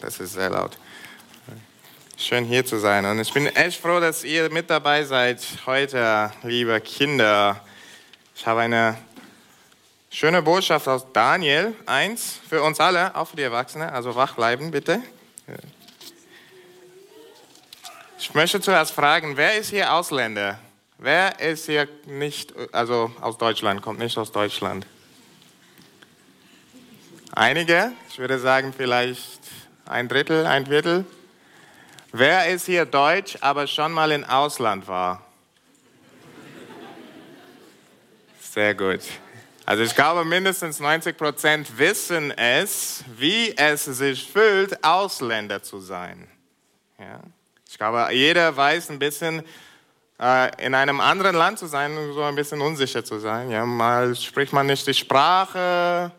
Das ist sehr laut. Schön hier zu sein. Und ich bin echt froh, dass ihr mit dabei seid heute, liebe Kinder. Ich habe eine schöne Botschaft aus Daniel 1 für uns alle, auch für die Erwachsenen. Also wach bleiben, bitte. Ich möchte zuerst fragen, wer ist hier Ausländer? Wer ist hier nicht, also aus Deutschland, kommt nicht aus Deutschland? Einige, ich würde sagen vielleicht ein Drittel, ein Viertel. Wer ist hier Deutsch, aber schon mal im Ausland war? Sehr gut. Also ich glaube, mindestens 90 Prozent wissen es, wie es sich fühlt, Ausländer zu sein. Ja? Ich glaube, jeder weiß ein bisschen, äh, in einem anderen Land zu sein, so ein bisschen unsicher zu sein. Ja? Mal spricht man nicht die Sprache,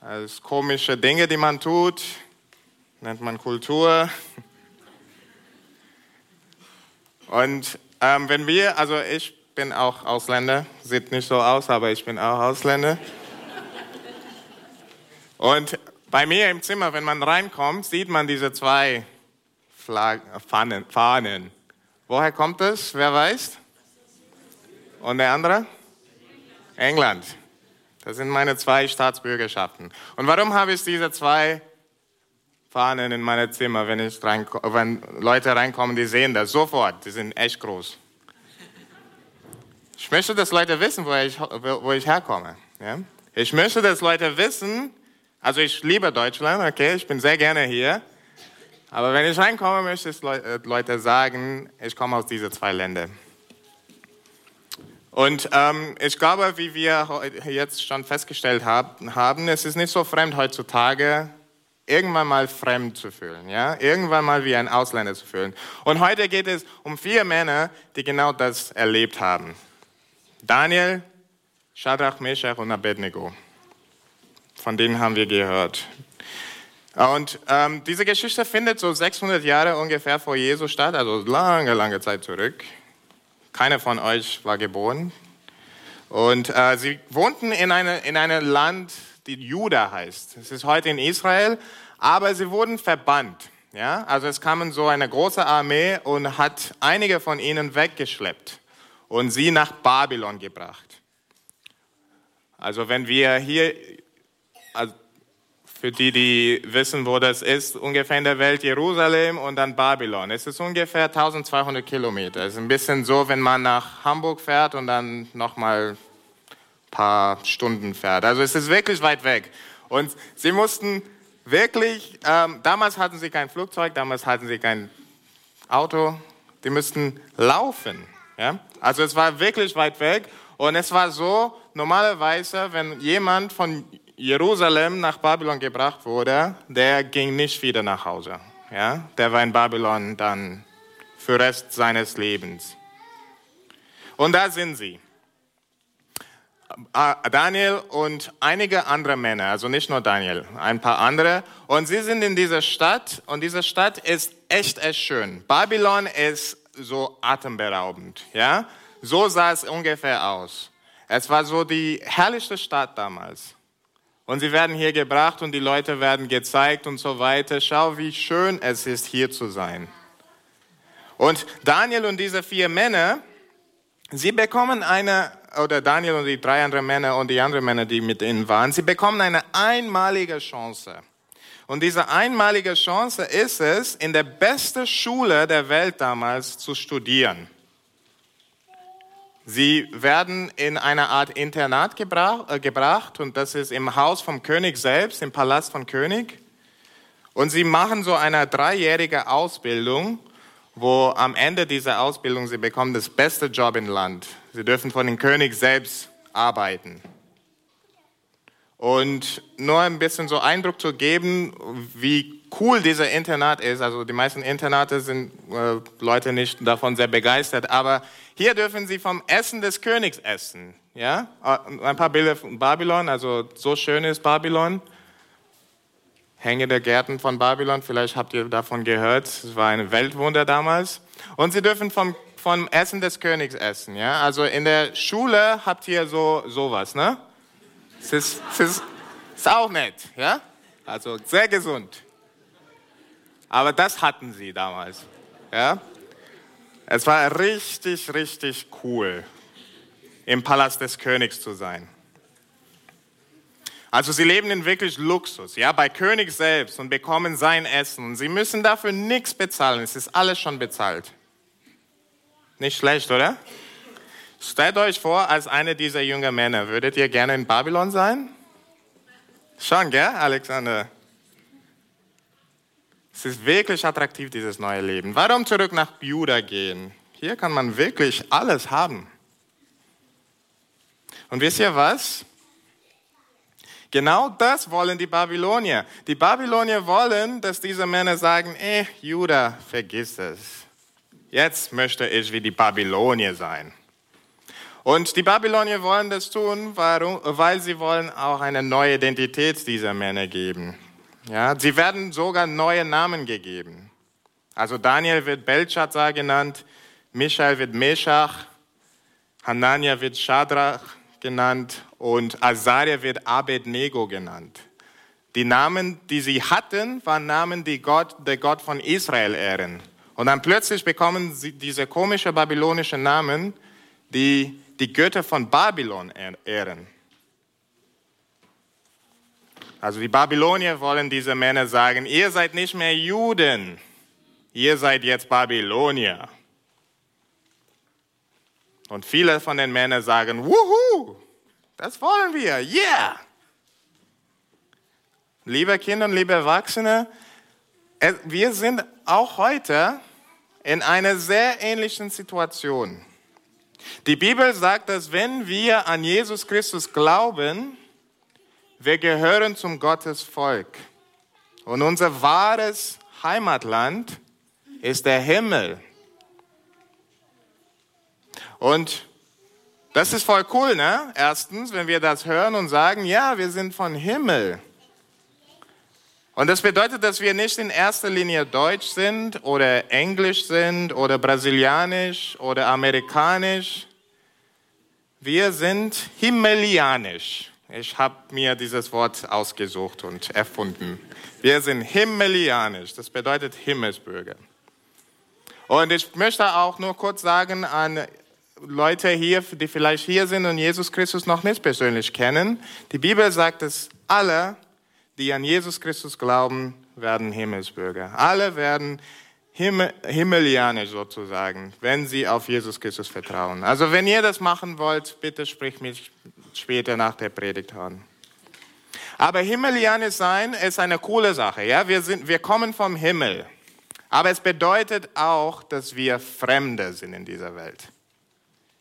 als komische Dinge, die man tut, nennt man Kultur. Und ähm, wenn wir, also ich bin auch Ausländer, sieht nicht so aus, aber ich bin auch Ausländer. Und bei mir im Zimmer, wenn man reinkommt, sieht man diese zwei Flag Fahnen, Fahnen. Woher kommt das? Wer weiß? Und der andere? England. Das sind meine zwei Staatsbürgerschaften. Und warum habe ich diese zwei Fahnen in meinem Zimmer, wenn, ich rein, wenn Leute reinkommen, die sehen das sofort, die sind echt groß. Ich möchte, dass Leute wissen, wo ich, wo ich herkomme. Ja? Ich möchte, dass Leute wissen, also ich liebe Deutschland, okay, ich bin sehr gerne hier. Aber wenn ich reinkomme, möchte ich äh, Leute sagen, ich komme aus diesen zwei Ländern. Und ähm, ich glaube, wie wir jetzt schon festgestellt haben, es ist nicht so fremd heutzutage, irgendwann mal fremd zu fühlen, ja, irgendwann mal wie ein Ausländer zu fühlen. Und heute geht es um vier Männer, die genau das erlebt haben. Daniel, Shadrach, Meshach und Abednego. Von denen haben wir gehört. Und ähm, diese Geschichte findet so 600 Jahre ungefähr vor Jesus statt, also lange, lange Zeit zurück. Keiner von euch war geboren. Und äh, sie wohnten in einem in eine Land, die Juda heißt. Es ist heute in Israel, aber sie wurden verbannt. Ja? Also es kam so eine große Armee und hat einige von ihnen weggeschleppt und sie nach Babylon gebracht. Also wenn wir hier, also für die, die wissen, wo das ist, ungefähr in der Welt Jerusalem und dann Babylon. Es ist ungefähr 1200 Kilometer. Es ist ein bisschen so, wenn man nach Hamburg fährt und dann nochmal ein paar Stunden fährt. Also es ist wirklich weit weg. Und sie mussten wirklich, ähm, damals hatten sie kein Flugzeug, damals hatten sie kein Auto, die müssten laufen. Ja? Also es war wirklich weit weg. Und es war so, normalerweise, wenn jemand von Jerusalem nach Babylon gebracht wurde, der ging nicht wieder nach Hause. Ja? Der war in Babylon dann für den Rest seines Lebens. Und da sind sie. Daniel und einige andere Männer, also nicht nur Daniel, ein paar andere. Und sie sind in dieser Stadt und diese Stadt ist echt, echt schön. Babylon ist so atemberaubend. Ja? So sah es ungefähr aus. Es war so die herrlichste Stadt damals. Und sie werden hier gebracht und die Leute werden gezeigt und so weiter. Schau, wie schön es ist, hier zu sein. Und Daniel und diese vier Männer, sie bekommen eine, oder Daniel und die drei anderen Männer und die anderen Männer, die mit ihnen waren, sie bekommen eine einmalige Chance. Und diese einmalige Chance ist es, in der besten Schule der Welt damals zu studieren. Sie werden in eine Art Internat gebracht, äh, gebracht und das ist im Haus vom König selbst, im Palast vom König. Und sie machen so eine dreijährige Ausbildung, wo am Ende dieser Ausbildung sie bekommen das beste Job im Land. Sie dürfen von dem König selbst arbeiten. Und nur ein bisschen so Eindruck zu geben, wie cool dieser Internat ist. Also die meisten Internate sind äh, Leute nicht davon sehr begeistert, aber hier dürfen sie vom Essen des Königs essen. Ja? Ein paar Bilder von Babylon, also so schön ist Babylon. Hänge der Gärten von Babylon, vielleicht habt ihr davon gehört. Es war ein Weltwunder damals. Und sie dürfen vom, vom Essen des Königs essen. Ja? Also in der Schule habt ihr so sowas, ne? Es ist, es ist, ist auch nett, ja? Also sehr gesund. Aber das hatten sie damals. Ja? Es war richtig, richtig cool, im Palast des Königs zu sein. Also sie leben in wirklich Luxus, ja, bei König selbst und bekommen sein Essen. Und sie müssen dafür nichts bezahlen. Es ist alles schon bezahlt. Nicht schlecht, oder? Stellt euch vor, als einer dieser jungen Männer, würdet ihr gerne in Babylon sein? Schon, gell, Alexander? Es ist wirklich attraktiv, dieses neue Leben. Warum zurück nach Juda gehen? Hier kann man wirklich alles haben. Und wisst ihr was? Genau das wollen die Babylonier. Die Babylonier wollen, dass diese Männer sagen, eh, Juda, vergiss es. Jetzt möchte ich wie die Babylonier sein. Und die Babylonier wollen das tun, weil sie wollen auch eine neue Identität dieser Männer geben. Ja, sie werden sogar neue Namen gegeben. Also Daniel wird Belshazzar genannt, Michael wird Meshach, Hanania wird Shadrach genannt und Azaria wird Abednego genannt. Die Namen, die sie hatten, waren Namen, die Gott, der Gott von Israel ehren. Und dann plötzlich bekommen sie diese komischen babylonischen Namen, die die Götter von Babylon ehren. Also die Babylonier wollen diese Männer sagen, ihr seid nicht mehr Juden, ihr seid jetzt Babylonier. Und viele von den Männern sagen, wuhu, das wollen wir, yeah. Liebe Kinder und liebe Erwachsene, wir sind auch heute in einer sehr ähnlichen Situation. Die Bibel sagt, dass wenn wir an Jesus Christus glauben, wir gehören zum Gottesvolk. Und unser wahres Heimatland ist der Himmel. Und das ist voll cool, ne? Erstens, wenn wir das hören und sagen, ja, wir sind von Himmel. Und das bedeutet, dass wir nicht in erster Linie Deutsch sind oder Englisch sind oder Brasilianisch oder Amerikanisch. Wir sind Himmelianisch. Ich habe mir dieses Wort ausgesucht und erfunden. Wir sind himmelianisch, das bedeutet Himmelsbürger. Und ich möchte auch nur kurz sagen an Leute hier, die vielleicht hier sind und Jesus Christus noch nicht persönlich kennen. Die Bibel sagt, dass alle, die an Jesus Christus glauben, werden Himmelsbürger. Alle werden Himmel, Himmelianisch sozusagen, wenn sie auf Jesus Christus vertrauen. Also wenn ihr das machen wollt, bitte sprich mich später nach der Predigt an. Aber Himmelianisch sein ist eine coole Sache. Ja? Wir, sind, wir kommen vom Himmel. Aber es bedeutet auch, dass wir Fremde sind in dieser Welt.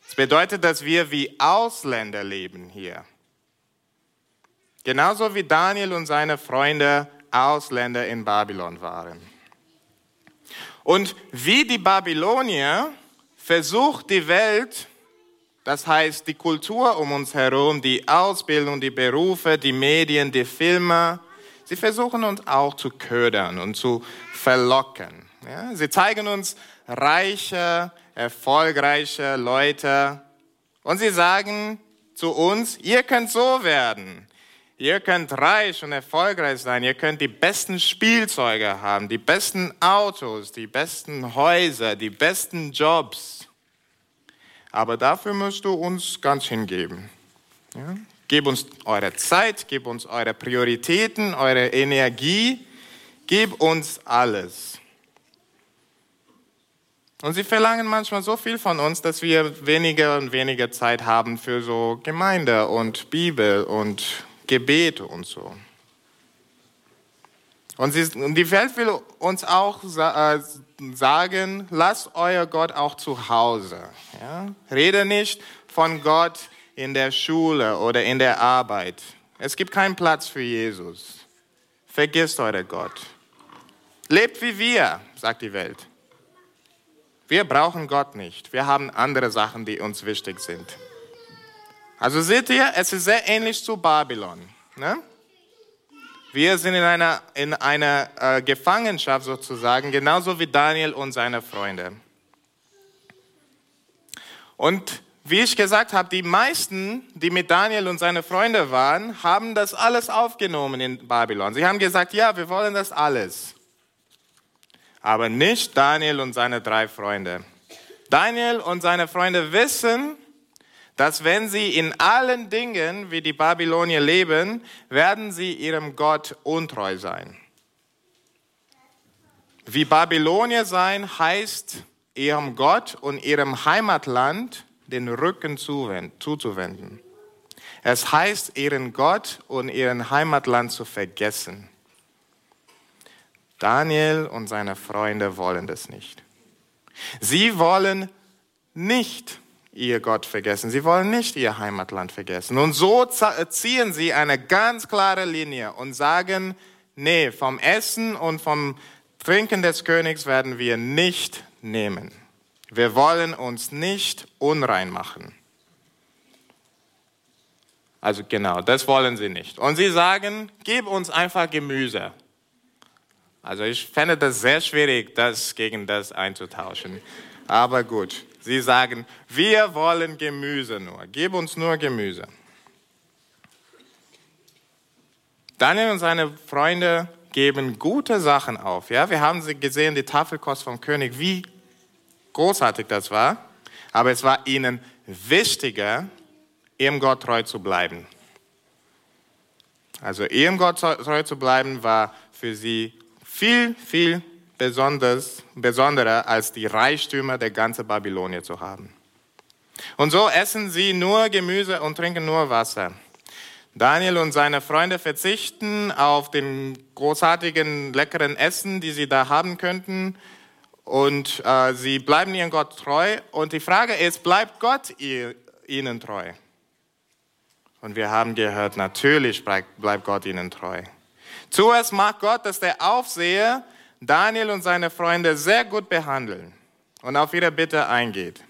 Es bedeutet, dass wir wie Ausländer leben hier. Genauso wie Daniel und seine Freunde Ausländer in Babylon waren. Und wie die Babylonier versucht die Welt, das heißt die Kultur um uns herum, die Ausbildung, die Berufe, die Medien, die Filme, sie versuchen uns auch zu ködern und zu verlocken. Ja, sie zeigen uns reiche, erfolgreiche Leute und sie sagen zu uns, ihr könnt so werden. Ihr könnt reich und erfolgreich sein. Ihr könnt die besten Spielzeuge haben, die besten Autos, die besten Häuser, die besten Jobs. Aber dafür musst du uns ganz hingeben. Ja? Gib uns eure Zeit, gib uns eure Prioritäten, eure Energie, gib uns alles. Und sie verlangen manchmal so viel von uns, dass wir weniger und weniger Zeit haben für so Gemeinde und Bibel und Gebet und so. Und, sie, und die Welt will uns auch äh, sagen, lasst euer Gott auch zu Hause. Ja? Rede nicht von Gott in der Schule oder in der Arbeit. Es gibt keinen Platz für Jesus. Vergisst euer Gott. Lebt wie wir, sagt die Welt. Wir brauchen Gott nicht. Wir haben andere Sachen, die uns wichtig sind. Also seht ihr, es ist sehr ähnlich zu Babylon. Ne? Wir sind in einer, in einer äh, Gefangenschaft sozusagen, genauso wie Daniel und seine Freunde. Und wie ich gesagt habe, die meisten, die mit Daniel und seine Freunde waren, haben das alles aufgenommen in Babylon. Sie haben gesagt, ja, wir wollen das alles. Aber nicht Daniel und seine drei Freunde. Daniel und seine Freunde wissen, dass wenn sie in allen Dingen wie die Babylonier leben, werden sie ihrem Gott untreu sein. Wie Babylonier sein heißt, ihrem Gott und ihrem Heimatland den Rücken zuzuwenden. Es heißt, ihren Gott und ihren Heimatland zu vergessen. Daniel und seine Freunde wollen das nicht. Sie wollen nicht ihr Gott vergessen. Sie wollen nicht ihr Heimatland vergessen. Und so ziehen sie eine ganz klare Linie und sagen, nee, vom Essen und vom Trinken des Königs werden wir nicht nehmen. Wir wollen uns nicht unrein machen. Also genau, das wollen sie nicht. Und sie sagen, gib uns einfach Gemüse. Also ich fände das sehr schwierig, das gegen das einzutauschen. Aber gut, sie sagen, wir wollen Gemüse nur. Gib uns nur Gemüse. Daniel und seine Freunde geben gute Sachen auf. Ja, wir haben sie gesehen, die Tafelkost vom König, wie großartig das war. Aber es war ihnen wichtiger, ihrem Gott treu zu bleiben. Also ihrem Gott treu zu bleiben war für sie viel, viel besonders, besonderer als die Reichtümer der ganzen Babylonier zu haben. Und so essen sie nur Gemüse und trinken nur Wasser. Daniel und seine Freunde verzichten auf den großartigen, leckeren Essen, die sie da haben könnten. Und äh, sie bleiben ihrem Gott treu. Und die Frage ist, bleibt Gott ihr, ihnen treu? Und wir haben gehört, natürlich bleibt, bleibt Gott ihnen treu. Zuerst mag Gott, dass der Aufseher Daniel und seine Freunde sehr gut behandeln und auf ihre Bitte eingeht.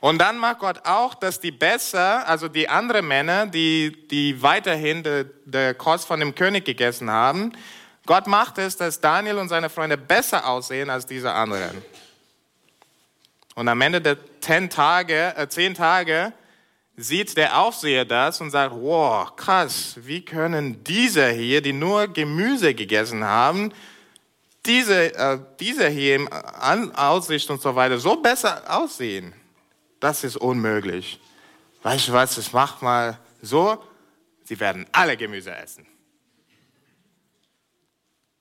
Und dann mag Gott auch, dass die besser, also die anderen Männer, die, die weiterhin der de Kost von dem König gegessen haben, Gott macht es, dass Daniel und seine Freunde besser aussehen als diese anderen. Und am Ende der zehn Tage, äh, zehn Tage sieht der Aufseher das und sagt, wow, krass, wie können diese hier, die nur Gemüse gegessen haben, diese, äh, diese hier im Aussicht und so weiter so besser aussehen? Das ist unmöglich. Weißt du was, das macht mal so, sie werden alle Gemüse essen.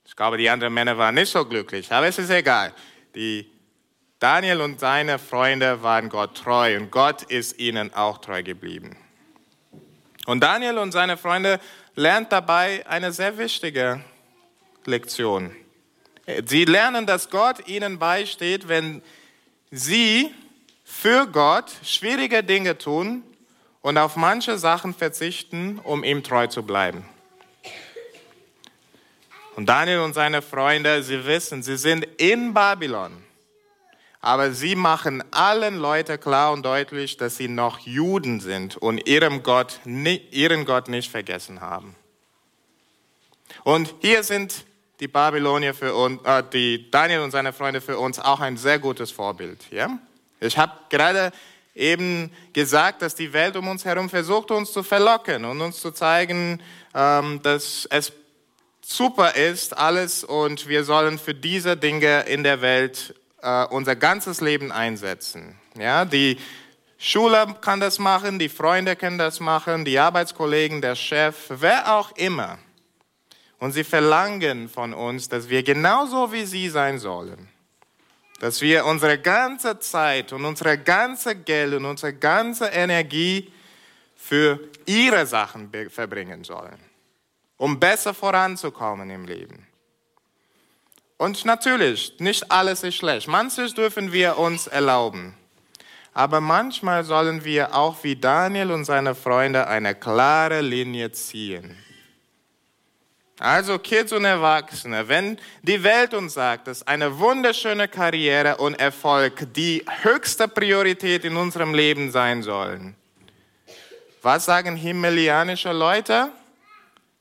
Ich glaube, die anderen Männer waren nicht so glücklich, aber es ist egal. Die Daniel und seine Freunde waren Gott treu und Gott ist ihnen auch treu geblieben. Und Daniel und seine Freunde lernen dabei eine sehr wichtige Lektion. Sie lernen, dass Gott ihnen beisteht, wenn sie für Gott schwierige Dinge tun und auf manche Sachen verzichten, um ihm treu zu bleiben. Und Daniel und seine Freunde, sie wissen, sie sind in Babylon, aber sie machen allen Leuten klar und deutlich, dass sie noch Juden sind und ihrem Gott, ihren Gott nicht vergessen haben. Und hier sind die Babylonier für uns, äh, die Daniel und seine Freunde für uns auch ein sehr gutes Vorbild. Ja? Ich habe gerade eben gesagt, dass die Welt um uns herum versucht, uns zu verlocken und uns zu zeigen, ähm, dass es super ist alles und wir sollen für diese Dinge in der Welt äh, unser ganzes Leben einsetzen. Ja, die Schule kann das machen, die Freunde können das machen, die Arbeitskollegen, der Chef, wer auch immer. Und sie verlangen von uns, dass wir genauso wie sie sein sollen dass wir unsere ganze Zeit und unsere ganze Geld und unsere ganze Energie für ihre Sachen verbringen sollen, um besser voranzukommen im Leben. Und natürlich, nicht alles ist schlecht. Manches dürfen wir uns erlauben. Aber manchmal sollen wir auch wie Daniel und seine Freunde eine klare Linie ziehen. Also Kids und Erwachsene, wenn die Welt uns sagt, dass eine wunderschöne Karriere und Erfolg die höchste Priorität in unserem Leben sein sollen, was sagen himmelianische Leute?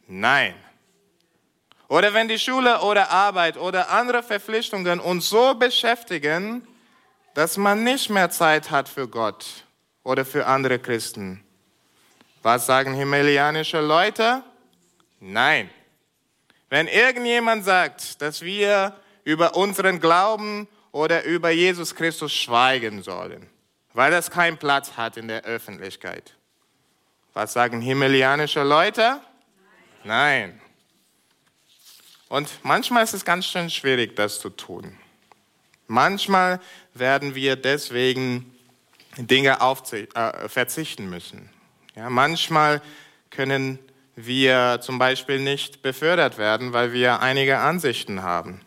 Nein. Oder wenn die Schule oder Arbeit oder andere Verpflichtungen uns so beschäftigen, dass man nicht mehr Zeit hat für Gott oder für andere Christen. Was sagen himmelianische Leute? Nein. Wenn irgendjemand sagt, dass wir über unseren Glauben oder über Jesus Christus schweigen sollen, weil das keinen Platz hat in der Öffentlichkeit. Was sagen himmelianische Leute? Nein. Und manchmal ist es ganz schön schwierig, das zu tun. Manchmal werden wir deswegen Dinge äh, verzichten müssen. Ja, manchmal können wir zum Beispiel nicht befördert werden, weil wir einige Ansichten haben.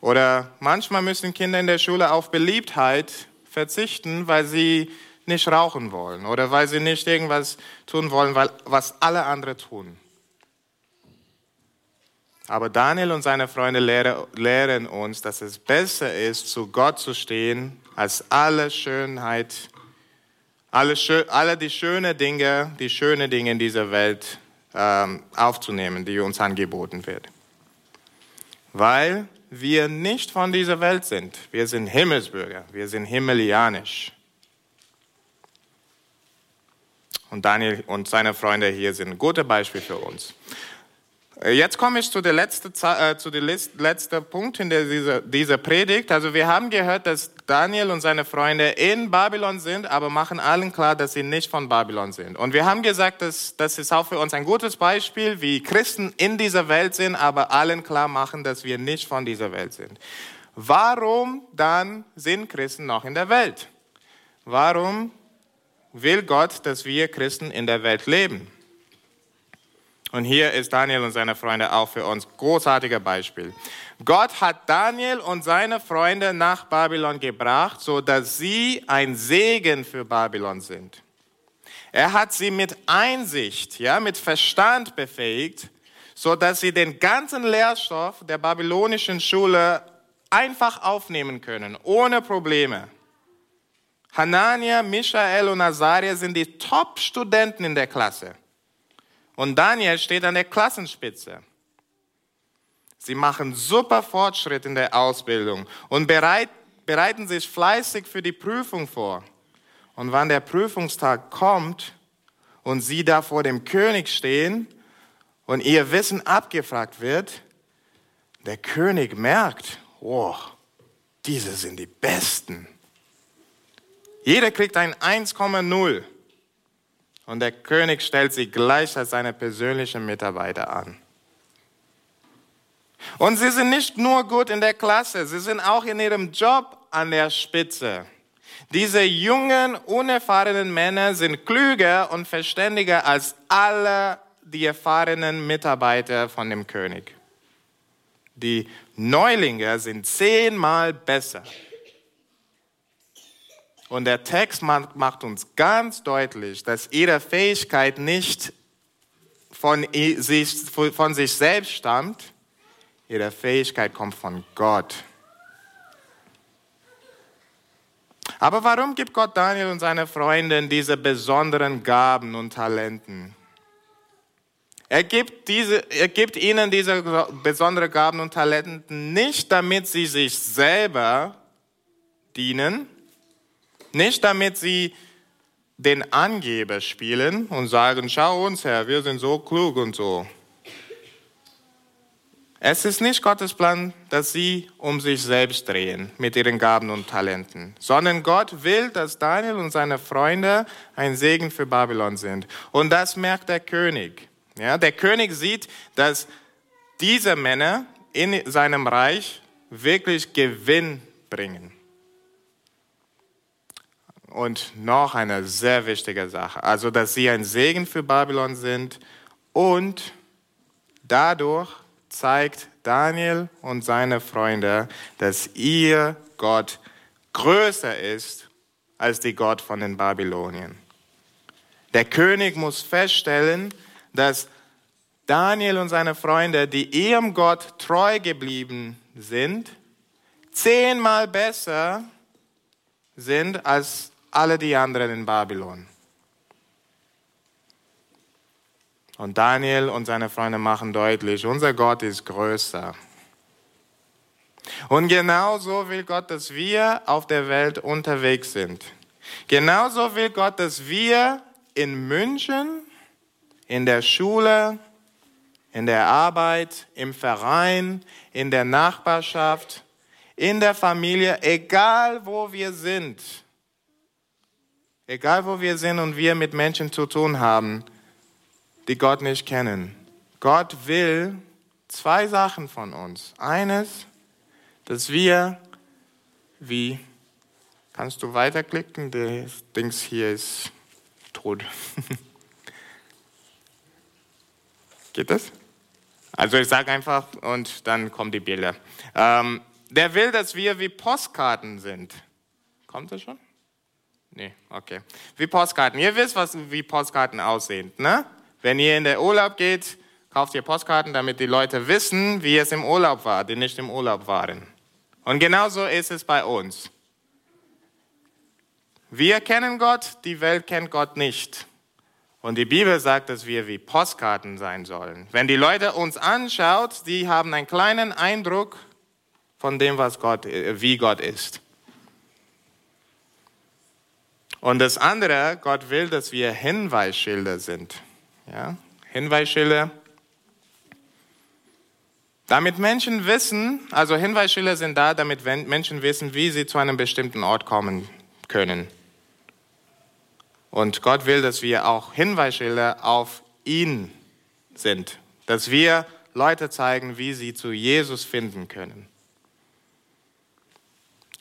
Oder manchmal müssen Kinder in der Schule auf Beliebtheit verzichten, weil sie nicht rauchen wollen oder weil sie nicht irgendwas tun wollen, was alle anderen tun. Aber Daniel und seine Freunde lehren uns, dass es besser ist, zu Gott zu stehen, als alle Schönheit, alle, alle die schönen Dinge, die schönen Dinge in dieser Welt ähm, aufzunehmen, die uns angeboten wird. Weil wir nicht von dieser Welt sind. Wir sind Himmelsbürger, wir sind himmelianisch. Und Daniel und seine Freunde hier sind ein gutes Beispiel für uns. Äh, jetzt komme ich zu der letzten, äh, zu der letzte Punkt in dieser, dieser Predigt. Also wir haben gehört, dass Daniel und seine Freunde in Babylon sind, aber machen allen klar, dass sie nicht von Babylon sind. Und wir haben gesagt, dass das ist auch für uns ein gutes Beispiel, wie Christen in dieser Welt sind, aber allen klar machen, dass wir nicht von dieser Welt sind. Warum dann sind Christen noch in der Welt? Warum will Gott, dass wir Christen in der Welt leben? Und hier ist Daniel und seine Freunde auch für uns großartiger Beispiel. Gott hat Daniel und seine Freunde nach Babylon gebracht, so dass sie ein Segen für Babylon sind. Er hat sie mit Einsicht, ja, mit Verstand befähigt, so dass sie den ganzen Lehrstoff der babylonischen Schule einfach aufnehmen können, ohne Probleme. Hanania, Michael und Azaria sind die Top-Studenten in der Klasse. Und Daniel steht an der Klassenspitze. Sie machen super Fortschritt in der Ausbildung und bereit, bereiten sich fleißig für die Prüfung vor. Und wann der Prüfungstag kommt und sie da vor dem König stehen und ihr Wissen abgefragt wird, der König merkt, oh, diese sind die Besten. Jeder kriegt ein 1,0. Und der König stellt sie gleich als seine persönlichen Mitarbeiter an. Und sie sind nicht nur gut in der Klasse, sie sind auch in ihrem Job an der Spitze. Diese jungen, unerfahrenen Männer sind klüger und verständiger als alle die erfahrenen Mitarbeiter von dem König. Die Neulinge sind zehnmal besser. Und der Text macht uns ganz deutlich, dass ihre Fähigkeit nicht von sich, von sich selbst stammt, ihre Fähigkeit kommt von Gott. Aber warum gibt Gott Daniel und seine Freundin diese besonderen Gaben und Talenten? Er gibt, diese, er gibt ihnen diese besonderen Gaben und Talenten nicht, damit sie sich selber dienen, nicht damit sie den Angeber spielen und sagen, schau uns her, wir sind so klug und so. Es ist nicht Gottes Plan, dass sie um sich selbst drehen mit ihren Gaben und Talenten, sondern Gott will, dass Daniel und seine Freunde ein Segen für Babylon sind. Und das merkt der König. Ja, der König sieht, dass diese Männer in seinem Reich wirklich Gewinn bringen. Und noch eine sehr wichtige Sache, also dass sie ein Segen für Babylon sind und dadurch zeigt Daniel und seine Freunde, dass ihr Gott größer ist als die Gott von den Babylonien. Der König muss feststellen, dass Daniel und seine Freunde, die ihrem Gott treu geblieben sind, zehnmal besser sind als alle die anderen in Babylon. Und Daniel und seine Freunde machen deutlich, unser Gott ist größer. Und genauso will Gott, dass wir auf der Welt unterwegs sind. Genauso will Gott, dass wir in München, in der Schule, in der Arbeit, im Verein, in der Nachbarschaft, in der Familie, egal wo wir sind. Egal wo wir sind und wir mit Menschen zu tun haben, die Gott nicht kennen. Gott will zwei Sachen von uns. Eines, dass wir, wie, kannst du weiterklicken? Das Dings hier ist tot. Geht das? Also ich sage einfach und dann kommen die Bilder. Ähm, der will, dass wir wie Postkarten sind. Kommt das schon? Nee, okay. Wie Postkarten. Ihr wisst, was, wie Postkarten aussehen, ne? Wenn ihr in den Urlaub geht, kauft ihr Postkarten, damit die Leute wissen, wie es im Urlaub war, die nicht im Urlaub waren. Und genauso ist es bei uns. Wir kennen Gott, die Welt kennt Gott nicht. Und die Bibel sagt, dass wir wie Postkarten sein sollen. Wenn die Leute uns anschaut, die haben einen kleinen Eindruck von dem, was Gott, wie Gott ist. Und das andere, Gott will, dass wir Hinweisschilder sind. Ja? Hinweisschilder. Damit Menschen wissen, also Hinweisschilder sind da, damit Menschen wissen, wie sie zu einem bestimmten Ort kommen können. Und Gott will, dass wir auch Hinweisschilder auf ihn sind, dass wir Leute zeigen, wie sie zu Jesus finden können.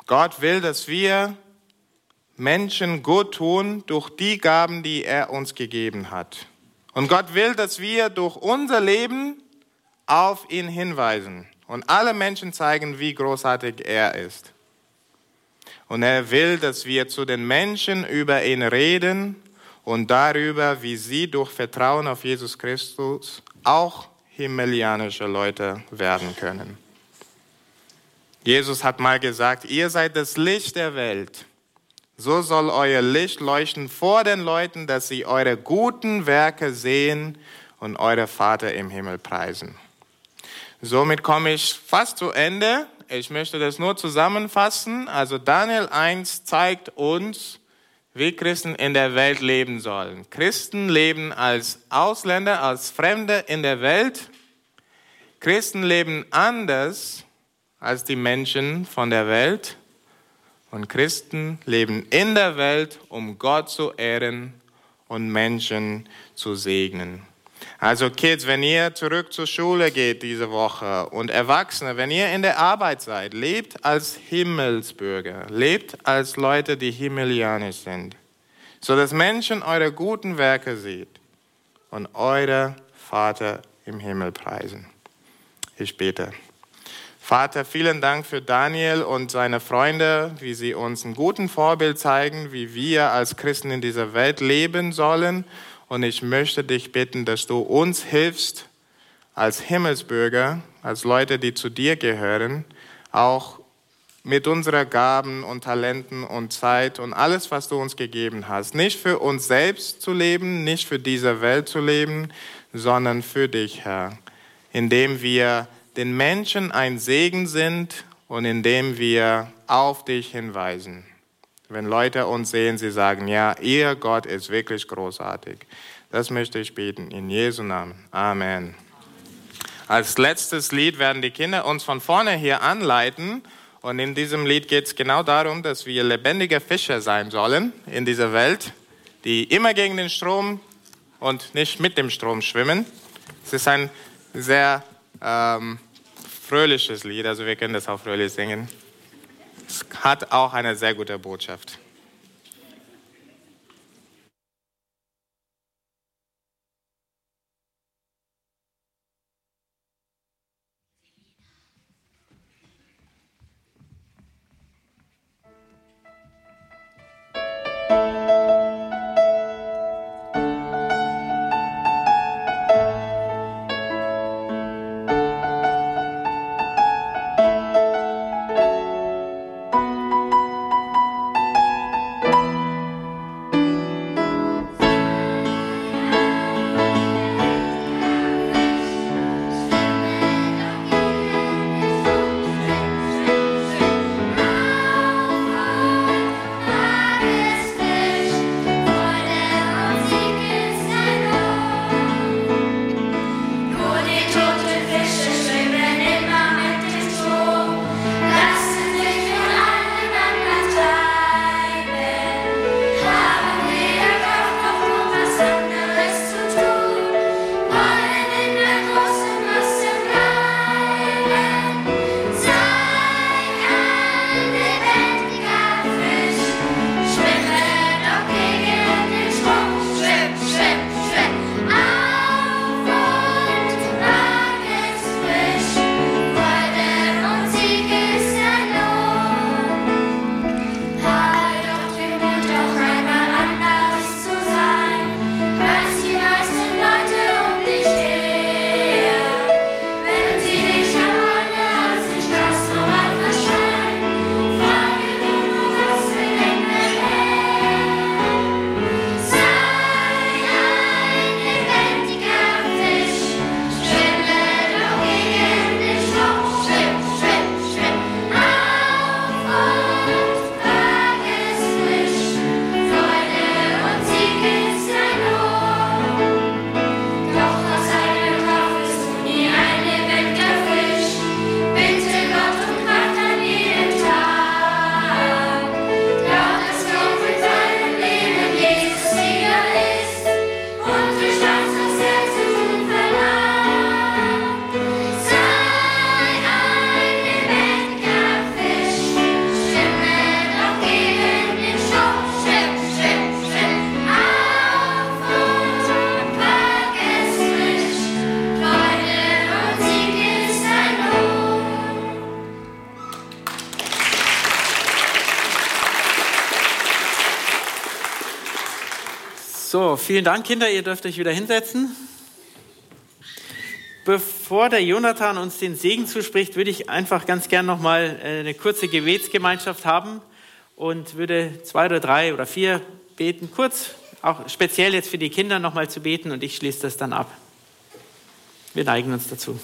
Gott will, dass wir Menschen gut tun durch die Gaben, die er uns gegeben hat. Und Gott will, dass wir durch unser Leben auf ihn hinweisen und alle Menschen zeigen, wie großartig er ist. Und er will, dass wir zu den Menschen über ihn reden und darüber, wie sie durch Vertrauen auf Jesus Christus auch himmelianische Leute werden können. Jesus hat mal gesagt, ihr seid das Licht der Welt. So soll euer Licht leuchten vor den Leuten, dass sie eure guten Werke sehen und eure Vater im Himmel preisen. Somit komme ich fast zu Ende ich möchte das nur zusammenfassen. Also Daniel 1 zeigt uns, wie Christen in der Welt leben sollen. Christen leben als Ausländer, als Fremde in der Welt. Christen leben anders als die Menschen von der Welt. Und Christen leben in der Welt, um Gott zu ehren und Menschen zu segnen. Also Kids, wenn ihr zurück zur Schule geht diese Woche und Erwachsene, wenn ihr in der Arbeit seid, lebt als Himmelsbürger, lebt als Leute, die himmelianisch sind, so dass Menschen eure guten Werke sieht und eure Vater im Himmel preisen. Ich bete. Vater, vielen Dank für Daniel und seine Freunde, wie sie uns ein guten Vorbild zeigen, wie wir als Christen in dieser Welt leben sollen. Und ich möchte dich bitten, dass du uns hilfst, als Himmelsbürger, als Leute, die zu dir gehören, auch mit unseren Gaben und Talenten und Zeit und alles, was du uns gegeben hast, nicht für uns selbst zu leben, nicht für diese Welt zu leben, sondern für dich, Herr, indem wir den Menschen ein Segen sind und indem wir auf dich hinweisen. Wenn Leute uns sehen, sie sagen, ja, ihr Gott ist wirklich großartig. Das möchte ich beten. In Jesu Namen. Amen. Als letztes Lied werden die Kinder uns von vorne hier anleiten. Und in diesem Lied geht es genau darum, dass wir lebendige Fische sein sollen in dieser Welt, die immer gegen den Strom und nicht mit dem Strom schwimmen. Es ist ein sehr ähm, fröhliches Lied, also wir können das auch fröhlich singen. Es hat auch eine sehr gute Botschaft. Vielen Dank, Kinder. Ihr dürft euch wieder hinsetzen. Bevor der Jonathan uns den Segen zuspricht, würde ich einfach ganz gern nochmal äh, eine kurze Gebetsgemeinschaft haben und würde zwei oder drei oder vier beten, kurz, auch speziell jetzt für die Kinder nochmal zu beten und ich schließe das dann ab. Wir neigen uns dazu.